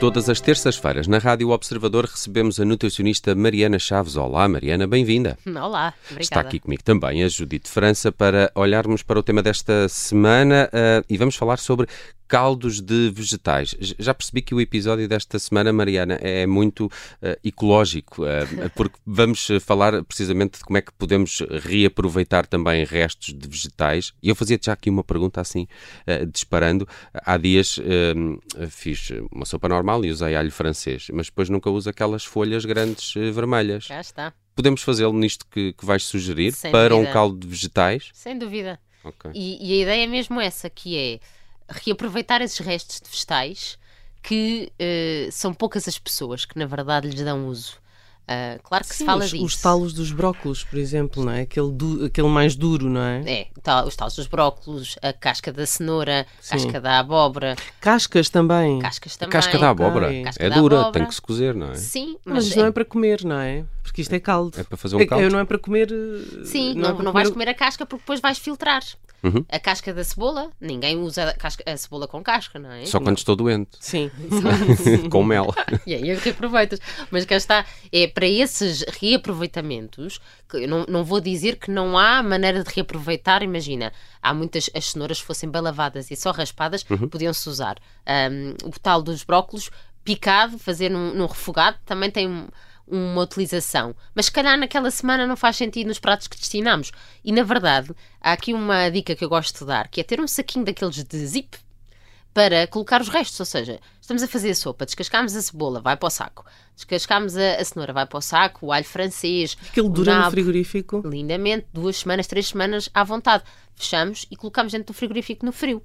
Todas as terças-feiras, na Rádio Observador, recebemos a nutricionista Mariana Chaves. Olá, Mariana, bem-vinda. Olá, obrigada. Está aqui comigo também a Judite França para olharmos para o tema desta semana uh, e vamos falar sobre caldos de vegetais. Já percebi que o episódio desta semana, Mariana, é muito uh, ecológico, uh, porque vamos falar precisamente de como é que podemos reaproveitar também restos de vegetais. E eu fazia-te já aqui uma pergunta assim, uh, disparando. Há dias fiz uma sopa normal e usei alho francês, mas depois nunca uso aquelas folhas grandes vermelhas. Já está. Podemos fazê-lo nisto que, que vais sugerir Sem para dúvida. um caldo de vegetais? Sem dúvida. Okay. E, e a ideia é mesmo essa, que é reaproveitar esses restos de vegetais que uh, são poucas as pessoas que na verdade lhes dão uso. Uh, claro que Sim, se fala os, disso. Os talos dos brócolos, por exemplo, não é? Aquele, du, aquele mais duro, não é? É, tal, os talos dos brócolos, a casca da cenoura, a casca da abóbora. Cascas também. Cascas também. A casca da abóbora casca é da dura, abóbora. tem que se cozer, não é? Sim, mas, mas é... não é para comer, não é? Porque isto é caldo. É para fazer um caldo. É, não é para comer. Eh, Sim, não, não, é não vais comer a casca porque depois vais filtrar. Uhum. A casca da cebola, ninguém usa a, casca, a, cebola com casca, não é? Só quando estou doente. Sim. com mel. e aí reaproveitas. Mas cá está, é para esses reaproveitamentos, que não, não vou dizer que não há maneira de reaproveitar, imagina, há muitas, as cenouras fossem bem lavadas e só raspadas, uhum. podiam-se usar. Um, o tal dos brócolos, picado, fazer num, num refogado, também tem uma utilização. Mas se calhar naquela semana não faz sentido nos pratos que destinamos. E na verdade, há aqui uma dica que eu gosto de dar, que é ter um saquinho daqueles de zip para colocar os restos, ou seja, estamos a fazer a sopa, descascamos a cebola, vai para o saco, descascamos a, a cenoura, vai para o saco, o alho francês. Aquilo dura nabo, no frigorífico? Lindamente, duas semanas, três semanas à vontade. Fechamos e colocamos dentro do frigorífico no frio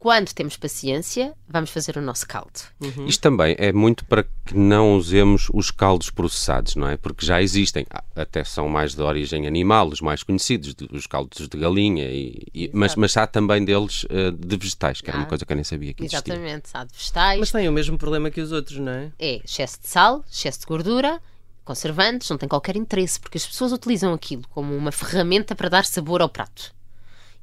quando temos paciência, vamos fazer o nosso caldo. Uhum. Isto também é muito para que não usemos os caldos processados, não é? Porque já existem, ah, até são mais de origem animal, os mais conhecidos, os caldos de galinha, e, e, mas, mas há também deles uh, de vegetais, que era uma coisa que eu nem sabia que existia. Exatamente, há de vegetais. Mas tem o mesmo problema que os outros, não é? É excesso de sal, excesso de gordura, conservantes, não tem qualquer interesse, porque as pessoas utilizam aquilo como uma ferramenta para dar sabor ao prato.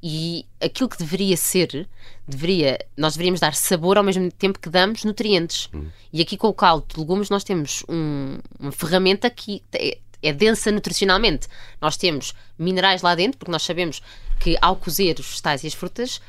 E aquilo que deveria ser, deveria, nós deveríamos dar sabor ao mesmo tempo que damos nutrientes. Uhum. E aqui com o caldo de legumes nós temos um, uma ferramenta que é, é densa nutricionalmente. Nós temos minerais lá dentro, porque nós sabemos que ao cozer os vegetais e as frutas,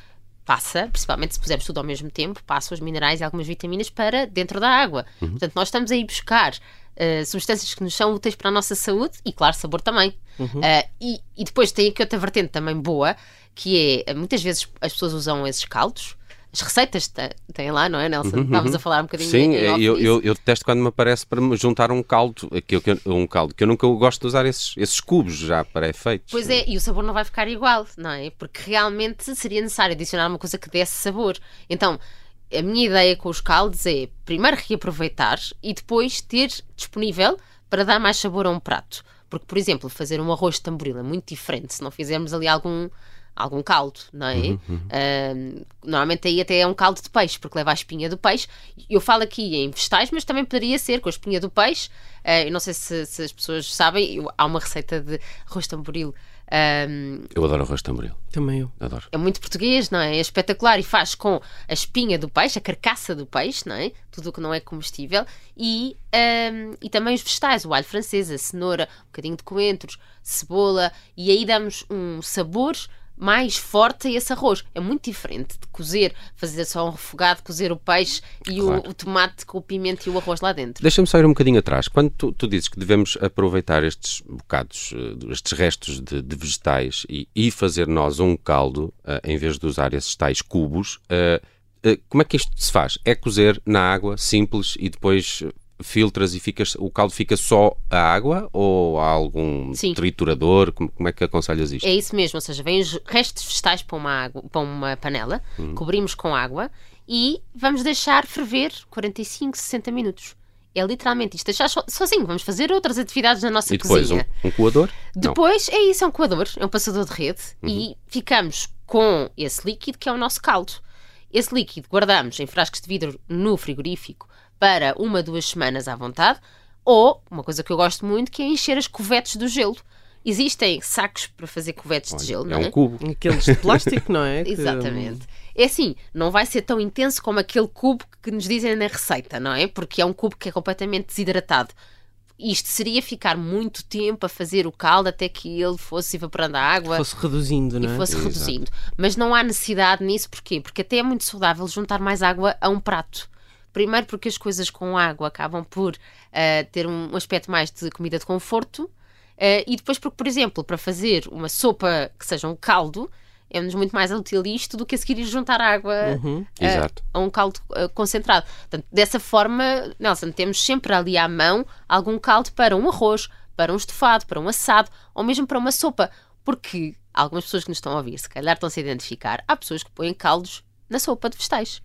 passa, principalmente se pusermos tudo ao mesmo tempo, passam os minerais e algumas vitaminas para dentro da água. Uhum. Portanto, nós estamos a ir buscar uh, substâncias que nos são úteis para a nossa saúde e, claro, sabor também. Uhum. Uh, e, e, depois tem aqui outra vertente também boa, que é, muitas vezes as pessoas usam esses caldos, as receitas têm lá, não é, Nelson? Uhum, Estavas uhum. a falar um bocadinho Sim, eu, eu, eu, detesto quando me aparece para me juntar um caldo, que eu, um caldo, que eu nunca gosto de usar esses, esses cubos já pré-feitos. Pois é, e o sabor não vai ficar igual, não é? Porque realmente seria necessário adicionar uma coisa que desse sabor. Então, a minha ideia com os caldos é primeiro reaproveitar e depois ter disponível para dar mais sabor a um prato. Porque, por exemplo, fazer um arroz de tamboril é muito diferente se não fizermos ali algum algum caldo, não é? Uhum, uhum. Uh, normalmente aí até é um caldo de peixe, porque leva a espinha do peixe. Eu falo aqui em vegetais, mas também poderia ser com a espinha do peixe. Uh, eu não sei se, se, as pessoas sabem, eu, há uma receita de arroz tamboril. Um, eu adoro arroz tamboril. Também eu. Adoro. É muito português, não é? É espetacular e faz com a espinha do peixe, a carcaça do peixe, não é? Tudo o que não é comestível e, um, e também os vegetais, o alho francês, a cenoura, um bocadinho de coentros, cebola e aí damos um sabor mais forte a esse arroz. É muito diferente de cozer, fazer só um refogado, cozer o peixe e claro. o, o, tomate com o pimento e o arroz lá dentro. Deixa-me só ir um bocadinho atrás. Quando tu, tu, dizes que devemos aproveitar estes bocados, eh, estes restos de, de vegetais e, e, fazer nós um caldo, uh, em vez de usar esses tais cubos, uh, uh, como é que isto se faz? É cozer na água, simples, e depois filtras e ficas, o caldo fica só a água ou há algum Sim. triturador? Como, como, é que aconselhas isto? É isso mesmo, ou seja, vem os restos vegetais para uma, água, para uma panela, uhum. cobrimos com água e vamos deixar ferver 45, 60 minutos. É literalmente isto, deixar sozinho. Vamos fazer outras atividades na nossa e depois, cozinha. Um, um coador? Depois Não. é isso, é um coador, é um passador de rede uhum. e ficamos com esse líquido que é o nosso caldo. Esse líquido guardamos em frascos de vidro no frigorífico para uma, duas semanas à vontade, ou, uma coisa que eu gosto muito, que é encher as covetes do gelo. Existem sacos para fazer covetes de gelo, é não é? um cubo. Aqueles de plástico, não é? Exatamente. É assim, não vai ser tão intenso como aquele cubo que nos dizem na receita, não é? Porque é um cubo que é completamente desidratado. Isto seria ficar muito tempo a fazer o caldo até que ele fosse evaporando a água Fosse reduzindo, e não é? fosse Exato. reduzindo. Mas não há necessidade nisso, porquê? Porque até é muito saudável juntar mais água a um prato. Primeiro porque as coisas com água acabam por ah, ter um aspecto mais de comida de conforto ah, e depois porque, por exemplo, para fazer uma sopa que seja um caldo, é-nos muito mais útil isto do que a seguir ir juntar água Uhum. ah, Exato. a um caldo ah, concentrado. Portanto, dessa forma, Nelson, temos sempre ali à mão algum caldo para um arroz, para um estofado, para um assado ou mesmo para uma sopa. Porque algumas pessoas que nos estão a ouvir, se calhar estão-se a identificar, há pessoas que põem caldos na sopa de vegetais.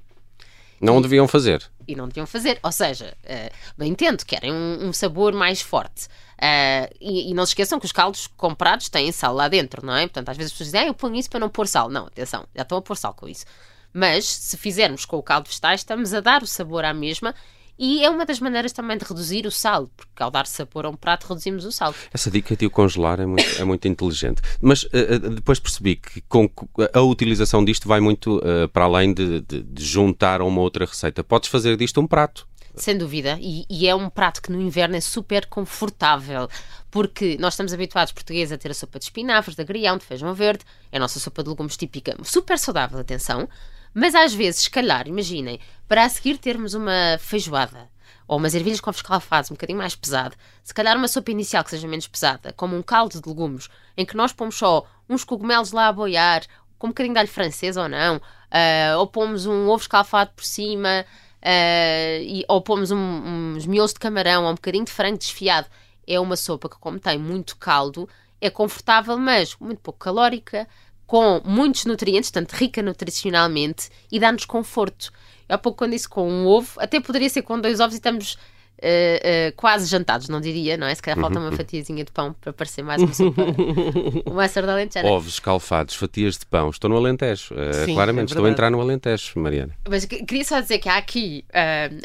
Não deviam fazer. E não deviam fazer. Ou seja, eh, bem entendo, querem um, um sabor mais forte. Eh, e, e não se esqueçam que os caldos comprados têm sal lá dentro, não é? Portanto, às vezes as pessoas dizem, ah, eu ponho isso para não pôr sal. Não, atenção, já estão a pôr sal com isso. Mas, se fizermos com o caldo vegetais, estamos a dar o sabor à mesma e é uma das maneiras também de reduzir o sal, porque ao dar sabor a um prato reduzimos o sal. Essa dica de o congelar é muito, é muito inteligente. Mas eh, depois percebi que com, a utilização disto vai muito eh, para além de, de- de juntar a uma outra receita. Podes fazer disto um prato. Sem dúvida, e, e é um prato que no inverno é super confortável, porque nós estamos habituados, portugueses, a ter a sopa de espinafres, de agrião, de feijão verde, é a nossa sopa de legumes típica, super saudável, atenção, mas às vezes, se calhar, imaginem, para a seguir termos uma feijoada, ou umas ervilhas com ovos calfados um bocadinho mais pesado, se calhar uma sopa inicial que seja menos pesada, como um caldo de legumes, em que nós pomos só uns cogumelos lá a boiar, com um bocadinho de alho francês ou não, ah, ou pomos um ovo escalfado por cima, ah, e, ou pomos um- uns miolos de camarão ou um bocadinho de frango desfiado. É uma sopa que, como tem muito caldo, é confortável, mas muito pouco calórica, com muitos nutrientes, portanto rica nutricionalmente, e dá-nos conforto. Eu há pouco quando disse com um ovo, até poderia ser com dois ovos e estamos eh, eh, quase jantados, não diria, não é? Se calhar falta uma fatiazinha de pão para parecer mais uma sopa, uma alentejana. Ovos escalfados, fatias de pão. Estou no Alentejo. eh, Sim, claramente, é estou a entrar no Alentejo, Mariana. Mas que- queria só dizer que há aqui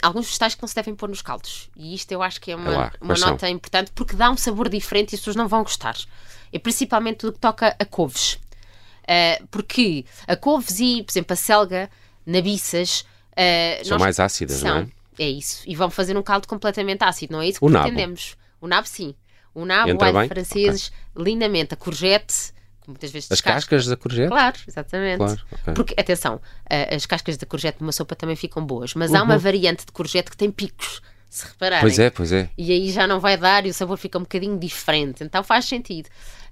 alguns vegetais que não se devem pôr nos caldos. E isto eu acho que é uma, É lá, uma são? nota importante porque dá um sabor diferente e as pessoas não vão gostar. E principalmente tudo que toca a couves. Ah, porque a couves e, por exemplo, a selga, nabiças. ah, São mais ácidas, são, não é? é isso. E vão fazer um caldo completamente ácido, não é isso que O nabo? pretendemos. O nabo, sim. O nabo, o Entra alho bem? franceses, lindamente. A courgette, que muitas vezes As descasca. cascas da courgette? Claro, exatamente. Claro, ok. Porque, atenção, a- as cascas da courgette numa sopa também ficam boas, mas há uma variante de courgette que tem picos, se repararem. Pois é, pois é. E aí já não vai dar e o sabor fica um bocadinho diferente, então faz sentido.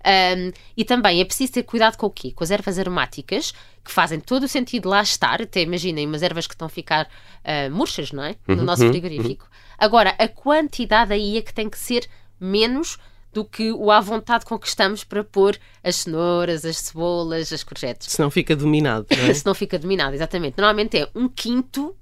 Ahm, e também é preciso ter cuidado com o quê? Com as ervas aromáticas, que fazem todo o sentido lá estar, até imaginem umas ervas que estão a ficar ah, murchas, não é? No nosso frigorífico. Agora, a quantidade aí é que tem que ser menos do que o à vontade com que estamos para pôr as cenouras, as cebolas, as courgettes. Senão fica dominado, não é? Se não fica dominado, exatamente. Normalmente é um quinto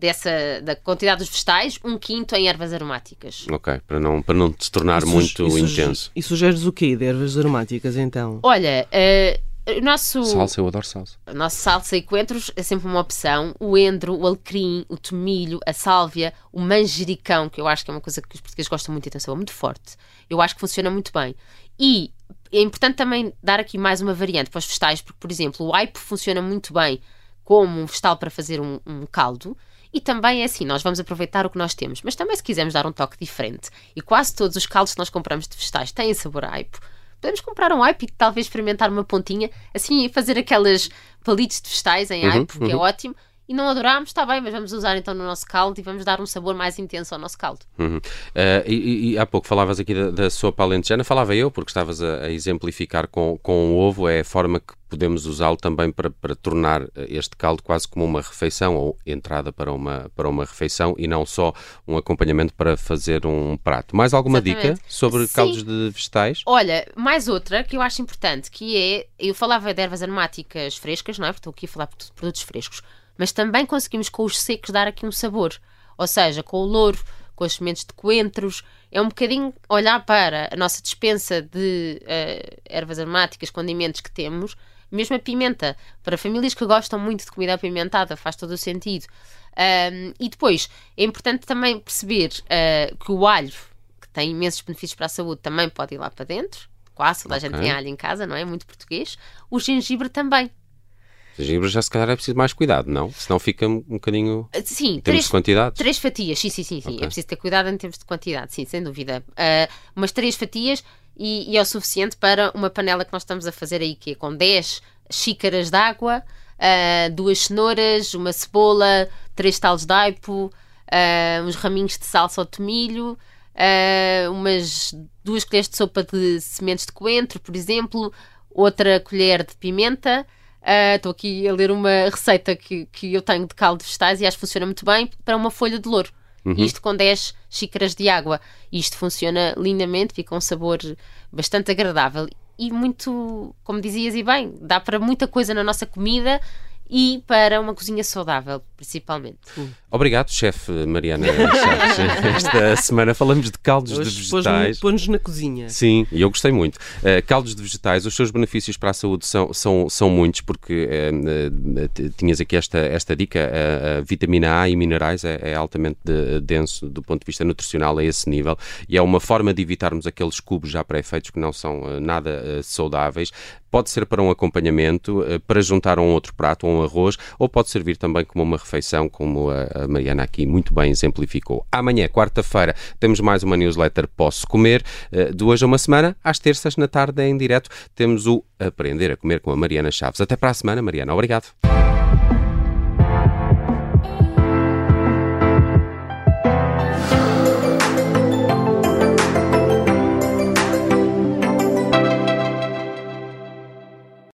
dessa, da quantidade dos vegetais, um quinto em ervas aromáticas. Ok, para não, para não se tornar suge- muito suge- intenso. E sugeres o quê de ervas aromáticas, então? Olha, eh, o nosso, Salsa, eu adoro salsa. a nossa salsa e coentros é sempre uma opção. O endro, o alecrim, o tomilho, a sálvia, o manjericão, que eu acho que é uma coisa que os portugueses gostam muito e tem um sabor muito forte. Eu acho que funciona muito bem. E é importante também dar aqui mais uma variante para os vegetais, porque, por exemplo, o aipo funciona muito bem como um vegetal para fazer um, um caldo. E também é assim, nós vamos aproveitar o que nós temos, mas também se quisermos dar um toque diferente, e quase todos os caldos que nós compramos de vegetais têm sabor a aipo, podemos comprar um aipo e talvez experimentar uma pontinha, assim, e fazer aquelas palitos de vegetais em Uhum, aipo, que é ótimo, e não adorámos, está bem, mas vamos usar então no nosso caldo e vamos dar um sabor mais intenso ao nosso caldo. Uhum. E, e- e há pouco falavas aqui da, da sopa alentejana, falava eu, porque estavas a, a exemplificar com, com o ovo, é a forma que podemos usá-lo também para, para tornar eh, este caldo quase como uma refeição, ou entrada para uma, para uma refeição, e não só um acompanhamento para fazer um prato. Mais alguma Exatamente. dica sobre Sim. caldos de vegetais? Olha, mais outra que eu acho importante, que é, eu falava de ervas aromáticas frescas, não é? Porque estou aqui a falar de produtos frescos, mas também conseguimos com os secos dar aqui um sabor. Ou seja, com o louro, com as sementes de coentros, é um bocadinho olhar para a nossa dispensa de eh, ervas aromáticas, condimentos que temos, mesmo a pimenta, para famílias que gostam muito de comida apimentada, faz todo o sentido. Ahm, e depois, é importante também perceber ah, que o alho, que tem imensos benefícios para a saúde, também pode ir lá para dentro. Quase toda a gente tem alho em casa, não é? Muito português. O gengibre também. Já se calhar é preciso mais cuidado, não? Senão fica um bocadinho. Ah, Sim, Em termos três, de quantidade. três fatias, sim, sim, sim, sim. Ok. É preciso ter cuidado em termos de quantidade, sim, sem dúvida. Ah, umas três fatias e, e é o suficiente para uma panela que nós estamos a fazer aí, que é com 10 xícaras de água, ah, duas cenouras, uma cebola, três talos de aipo, ah, uns raminhos de salsa ou tomilho, ah, umas duas colheres de sopa de sementes de coentro, por exemplo, outra colher de pimenta. Ah, Estou aqui a ler uma receita que, que eu tenho de caldo de vegetais e acho que funciona muito bem para uma folha de louro. Isto com 10 xícaras de água. Isto funciona lindamente, fica um sabor bastante agradável e muito, como dizias e bem, dá para muita coisa na nossa comida e para uma cozinha saudável, principalmente. Obrigado, chefe Mariana. Esta semana falamos de caldos de Hoje vegetais. pôs-nos pôs-nos na cozinha. Sim, e eu gostei muito. Uh, caldos de vegetais, os seus benefícios para a saúde são, são, são muitos, porque uh, uh, tinhas aqui esta, esta dica: a- a vitamina A e minerais é, é altamente de- denso do ponto de vista nutricional a esse nível e é uma forma de evitarmos aqueles cubos já pré-feitos que não são uh, nada uh, saudáveis. Pode ser para um acompanhamento, uh, para juntar a um outro prato, ou um arroz, ou pode servir também como uma refeição, como a, Mariana aqui muito bem exemplificou. Amanhã, quarta-feira, temos mais uma newsletter Posso Comer, uh, de hoje a uma semana, às terças, na tarde, em direto, temos o Aprender a Comer com a Mariana Chaves. Até para a semana, Mariana. Obrigado.